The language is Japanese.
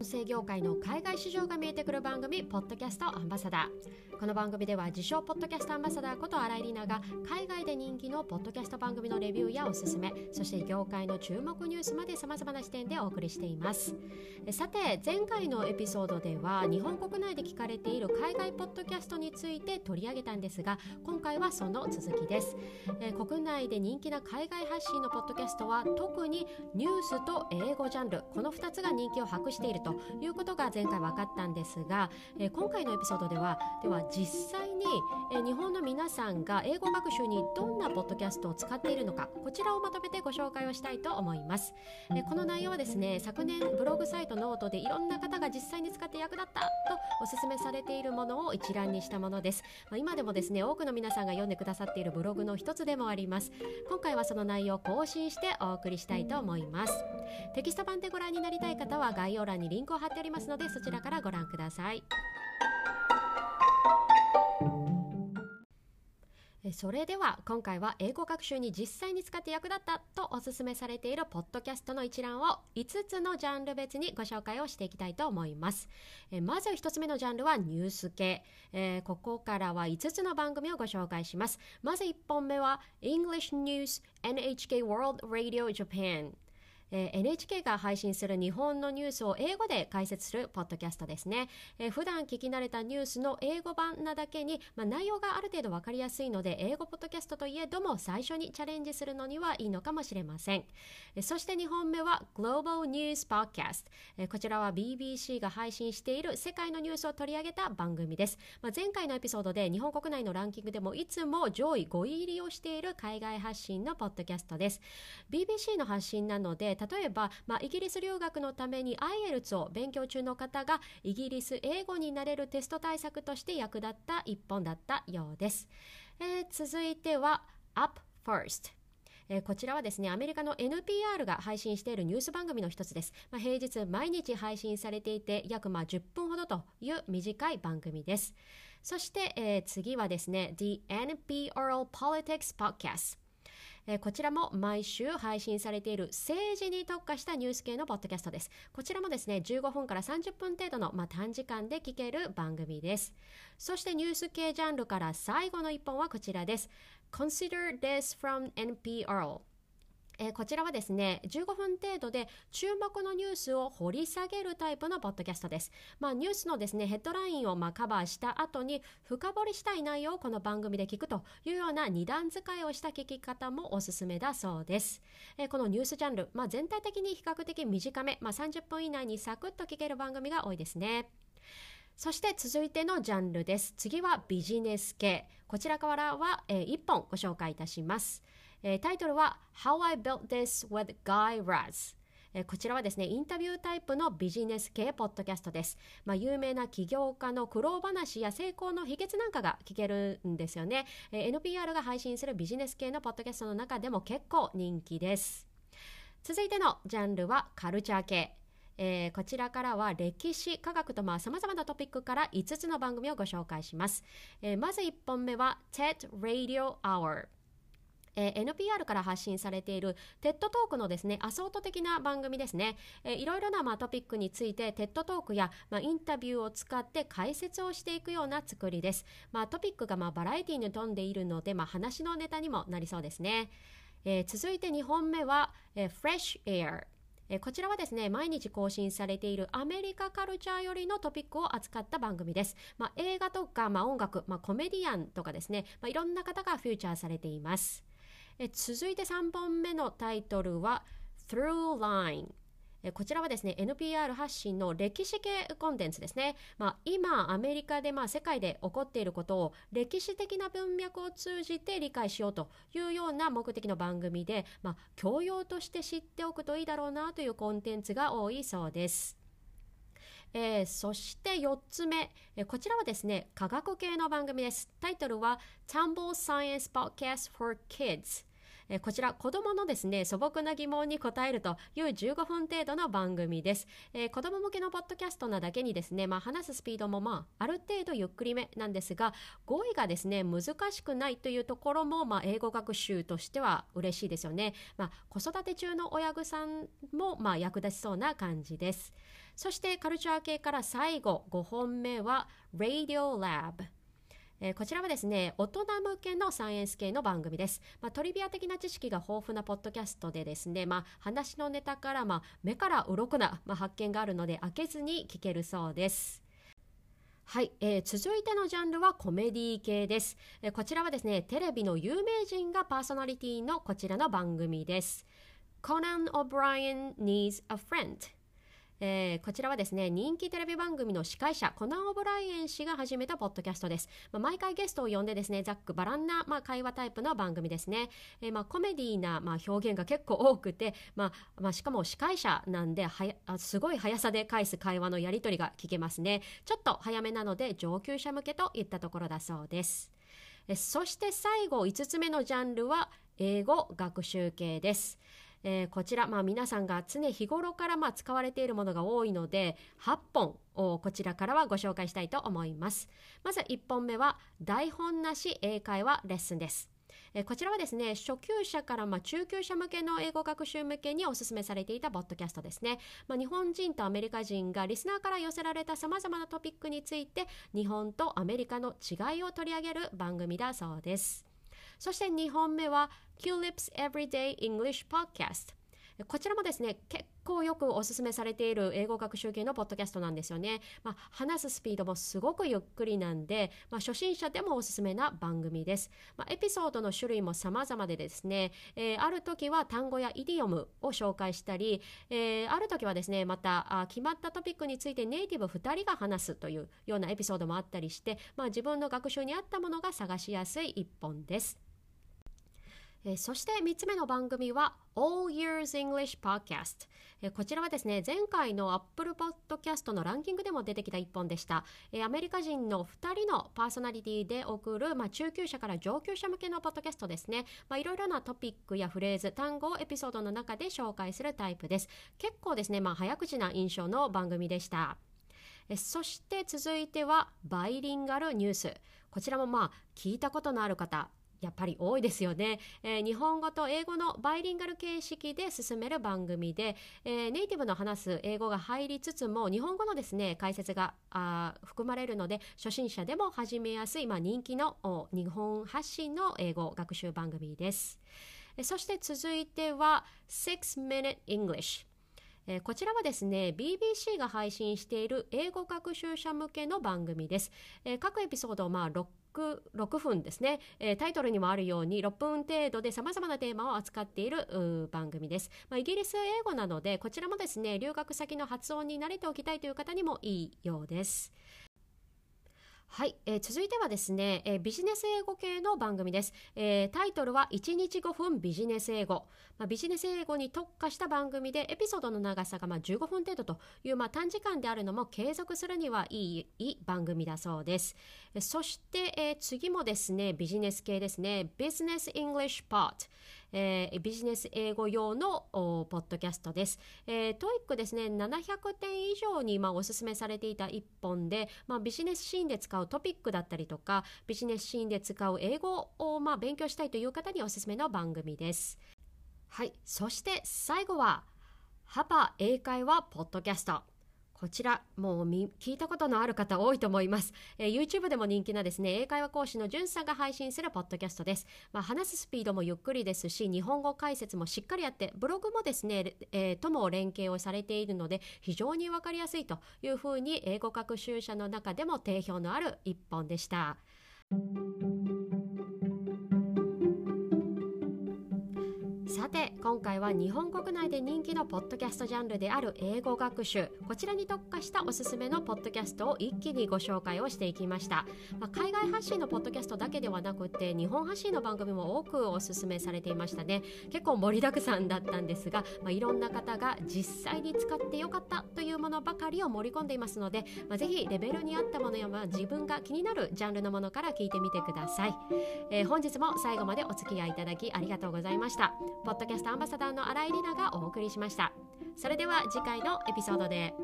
音声業界の海外市場が見えてくる番組ポッドキャストアンバサダー。この番組では自称ポッドキャストアンバサダーこと新井里奈が海外で人気のポッドキャスト番組のレビューやおすすめそして業界の注目ニュースまでさまざまな視点でお送りしています。さて前回のエピソードでは日本国内で聞かれている海外ポッドキャストについて取り上げたんですが今回はその続きです、え国内で人気な海外発信のポッドキャストは特にニュースと英語ジャンルこの2つが人気を博しているということが前回分かったんですが、え、今回のエピソードではでは実際に、え、日本の皆さんが英語学習にどんなポッドキャストを使っているのかこちらをまとめてご紹介をしたいと思います、え、この内容はですね昨年ブログサイトノートでいろんな方が実際に使って役立ったとお勧めされているものを一覧にしたものです、まあ、今でもですね多くの皆さんが読んでくださっているブログの一つでもあります。今回はその内容を更新してお送りしたいと思います。テキスト版でご覧になりたい方は概要欄にリンクを貼っておりますのでそちらからご覧ください。それでは今回は英語学習に実際に使って役立ったとおすすめされているポッドキャストの一覧を5つのジャンル別にご紹介をしていきたいと思います。えまず1つ目のジャンルはニュース系、え、ここからは5つの番組をご紹介します。まず1本目は English News NHK World Radio Japan えー、NHK が配信する日本のニュースを英語で解説するポッドキャストですね、えー、普段聞き慣れたニュースの英語版なだけに、まあ、内容がある程度分かりやすいので英語ポッドキャストといえども最初にチャレンジするのにはいいのかもしれません、えー、そして2本目は Global News Podcast、えー、こちらは BBC が配信している世界のニュースを取り上げた番組です、まあ、前回のエピソードで日本国内のランキングでもいつも上位5位入りをしている海外発信のポッドキャストです。BBC の発信なので例えば、まあ、イギリス留学のために IELTS を勉強中の方がイギリス英語になれるテスト対策として役立った一本だったようです。えー、続いては Up First。えー、こちらはですね、アメリカの NPR が配信しているニュース番組の一つです。まあ、平日毎日配信されていて、約まあ10分ほどという短い番組です。そして、えー、次はですね、The NPR Politics Podcast。え、こちらも毎週配信されている政治に特化したニュース系のポッドキャストです。こちらもですね、15分から30分程度の、まあ、短時間で聞ける番組です。そしてニュース系ジャンルから最後の一本はこちらです。Consider this from NPR えー、こちらはですね、15分程度で注目のニュースを掘り下げるタイプのポッドキャストです。まあ、ニュースのですね、ヘッドラインをまあカバーした後に深掘りしたい内容をこの番組で聞くというような二段使いをした聞き方もおすすめだそうです。えー、このニュースジャンル、まあ、全体的に比較的短め、まあ、30分以内にサクッと聞ける番組が多いですね。そして続いてのジャンルです。次はビジネス系。こちらからは、えー、1本ご紹介いたします。えー、タイトルは How I Built This with Guy Raz えこちらはですね、インタビュータイプのビジネス系ポッドキャストです。まあ、有名な起業家の苦労話や成功の秘訣なんかが聞けるんですよね。え NPR が配信するビジネス系のポッドキャストの中でも結構人気です。続いてのジャンルはカルチャー系。えー、こちらからは歴史、科学とまあ様々なトピックから5つの番組をご紹介します。えー、まず1本目は TED Radio Hour。えー、NPR から発信されている TED トークのですね、アソート的な番組ですね。えー、いろいろな、まあ、トピックについて TED トークや、まあ、インタビューを使って解説をしていくような作りです。まあ、トピックが、まあ、バラエティに富んでいるので、まあ、話のネタにもなりそうですね。えー、続いて2本目は、えー、Fresh Air。えこちらはですね、毎日更新されているアメリカカルチャーよりのトピックを扱った番組です。まあ、映画とか、まあ、音楽、まあ、コメディアンとかですね、ま、いろんな方がフューチャーされています。え続いて3本目のタイトルは Through Line こちらはですね NPR 発信の歴史系コンテンツですね、まあ、今アメリカでまあ世界で起こっていることを歴史的な文脈を通じて理解しようというような目的の番組で、まあ、教養として知っておくといいだろうなというコンテンツが多いそうです。えー、そして4つ目、えー、こちらはですね科学系の番組です。タイトルは Tumble Science Podcast for Kids えこちら子供のですね素朴な疑問に答えるという15分程度の番組です、えー、子供向けのポッドキャストなだけにですね、まあ、話すスピードもまあある程度ゆっくりめなんですが語彙がですね難しくないというところも、まあ、英語学習としては嬉しいですよね、まあ、子育て中の親御さんもまあ役立ちそうな感じです。そしてカルチャー系から最後5本目は Radio Lab えー、こちらはですね、大人向けのサイエンス系の番組です。まあ、トリビア的な知識が豊富なポッドキャストでですね、まあ、話のネタから、まあ、目から鱗な、まあ、発見があるので、開けずに聞けるそうです。はい、えー、続いてのジャンルはコメディ系です、えー、こちらはですね、テレビの有名人がパーソナリティのこちらの番組です。Conan O'Brien Needs a Friend えー、こちらはですね人気テレビ番組の司会者コナン・オブライエン氏が始めたポッドキャストです、まあ、毎回ゲストを呼んでですねざっくばらんな、まあ、会話タイプの番組ですね、えー、まあ、コメディーな、まあ、表現が結構多くて、まあまあ、しかも司会者なんではやすごい速さで返す会話のやり取りが聞けますね。ちょっと早めなので上級者向けといったところだそうです。そして最後5つ目のジャンルは英語学習系です。えー、こちら、まあ、皆さんが常日頃からまあ使われているものが多いので8本をこちらからはご紹介したいと思います。まず1本目は台本なし英会話レッスンです。えこちらはですね初級者からま中級者向けの英語学習向けにお勧めされていたポッドキャストですね、まあ、日本人とアメリカ人がリスナーから寄せられたさまざまなトピックについて日本とアメリカの違いを取り上げる番組だそうです。そして2本目は Culips Everyday English Podcast こちらもですね結構よくおすすめされている英語学習系のポッドキャストなんですよね、まあ、話すスピードもすごくゆっくりなんで、まあ、初心者でもおすすめな番組です、まあ、エピソードの種類も様々でですね、えー、ある時は単語やイディオムを紹介したり、えー、ある時はですねまたあ決まったトピックについてネイティブ2人が話すというようなエピソードもあったりして、まあ、自分の学習に合ったものが探しやすい一本です。えそして3つ目の番組は All Years English Podcast えこちらはですね前回の Apple Podcast のランキングでも出てきた1本でした。えアメリカ人の2人のパーソナリティで送る、まあ、中級者から上級者向けのポッドキャストですね。いろいろなトピックやフレーズ単語をエピソードの中で紹介するタイプです。結構ですね、まあ、早口な印象の番組でした。そして続いてはバイリンガルニュース。こちらもまあ聞いたことのある方。やっぱり多いですよね、えー、日本語と英語のバイリンガル形式で進める番組で、えー、ネイティブの話す英語が入りつつも日本語のですね解説があ含まれるので初心者でも始めやすい、まあ、人気の日本発信の英語学習番組です。そして続いては6 Minute English こちらはですね BBC が配信している英語学習者向けの番組です、各エピソードまあ6分ですね、えタイトルにもあるように6分程度でさまざまなテーマを扱っている番組です、まあ、イギリス英語なのでこちらもですね留学先の発音に慣れておきたいという方にもいいようです。はい、えー、続いてはですね、えー、ビジネス英語系の番組です、えー、タイトルは1日5分ビジネス英語、まあ、ビジネス英語に特化した番組でエピソードの長さがまあ15分程度というまあ短時間であるのも継続するにはいい番組だそうです、えー、そして、えー、次もですねビジネス系ですね。 Business English Pod えー、ビジネス英語用のポッドキャストです。えー、 TOEIC ですね、700点以上に、まあ、おすすめされていた1本で、まあ、ビジネスシーンで使うトピックだったりとか、ビジネスシーンで使う英語を、まあ、勉強したいという方におすすめの番組です。はい、そして最後は、 Hapa 英会話ポッドキャスト。こちら、もう聞いたことのある方多いと思います、えー、YouTube でも人気なですね、英会話講師のじゅんさんが配信するポッドキャストです。まあ、話すスピードもゆっくりですし、日本語解説もしっかりやって、ブログもですね、えー、とも連携をされているので、非常にわかりやすいというふうに、英語学習者の中でも定評のある一本でした。さて今回は日本国内で人気のポッドキャストジャンルである英語学習。こちらに特化したおすすめのポッドキャストを一気にご紹介をしていきました、まあ、海外発信のポッドキャストだけではなくて日本発信の番組も多くおすすめされていましたね。結構盛りだくさんだったんですが、まあ、いろんな方が実際に使ってよかったというものばかりを盛り込んでいますので、まあ、ぜひレベルに合ったものや、まあ、自分が気になるジャンルのものから聞いてみてください、えー、本日も最後までお付き合いいただきありがとうございました。ポッドキャストアンバサダーの新井里奈がお送りしましたそれでは次回のエピソードで。